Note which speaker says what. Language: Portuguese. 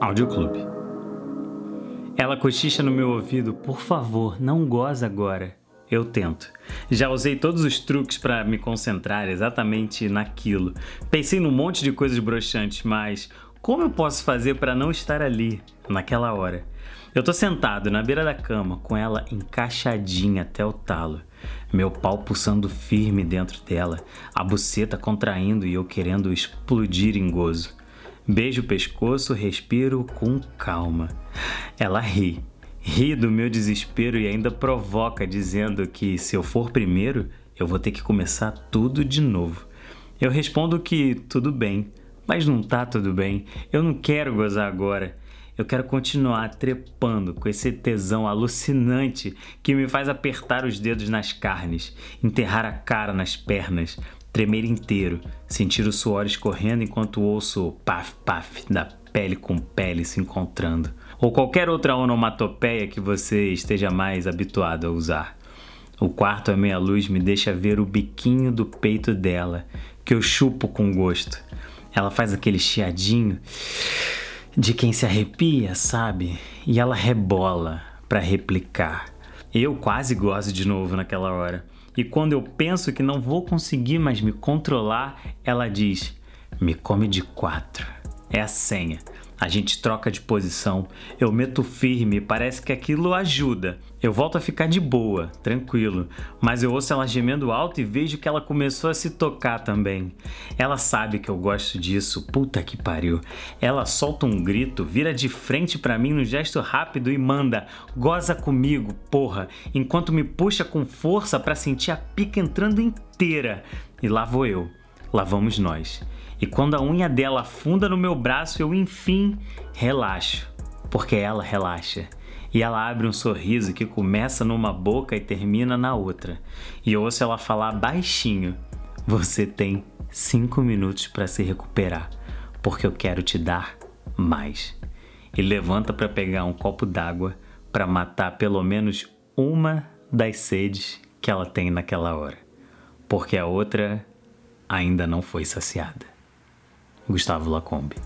Speaker 1: Audioclube. Ela cochicha no meu ouvido, por favor, não goza agora. Eu tento. Já usei todos os truques para me concentrar exatamente naquilo. Pensei num monte de coisas broxantes, mas como eu posso fazer para não estar ali, naquela hora? Eu tô sentado na beira da cama, com ela encaixadinha até o talo, meu pau pulsando firme dentro dela, a buceta contraindo e eu querendo explodir em gozo. Beijo o pescoço, respiro com calma. Ela ri, ri do meu desespero e ainda provoca, dizendo que se eu for primeiro, eu vou ter que começar tudo de novo. Eu respondo que tudo bem, mas não tá tudo bem. Eu não quero gozar agora. Eu quero continuar trepando com esse tesão alucinante que me faz apertar os dedos nas carnes, enterrar a cara nas pernas, tremer inteiro, sentir o suor escorrendo enquanto ouço o paf-paf da pele com pele se encontrando, ou qualquer outra onomatopeia que você esteja mais habituado a usar. O quarto à meia luz me deixa ver o biquinho do peito dela, que eu chupo com gosto. Ela faz aquele chiadinho de quem se arrepia, sabe? E ela rebola para replicar. Eu quase gosto de novo naquela hora. E quando eu penso que não vou conseguir mais me controlar, ela diz: Me come de quatro. É a senha. A gente troca de posição, eu meto firme, parece que aquilo ajuda. Eu volto a ficar de boa, tranquilo, mas eu ouço ela gemendo alto e vejo que ela começou a se tocar também. Ela sabe que eu gosto disso, puta que pariu. Ela solta um grito, vira de frente para mim no gesto rápido e manda: "Goza comigo, porra", enquanto me puxa com força para sentir a pica entrando inteira. E lá vou eu. Lá vamos nós. E quando a unha dela afunda no meu braço, eu enfim relaxo, porque ela relaxa. E ela abre um sorriso que começa numa boca e termina na outra. E ouço ela falar baixinho: Você tem cinco minutos para se recuperar, porque eu quero te dar mais. E levanta para pegar um copo d'água para matar pelo menos uma das sedes que ela tem naquela hora, porque a outra ainda não foi saciada. Gustavo Lacombe.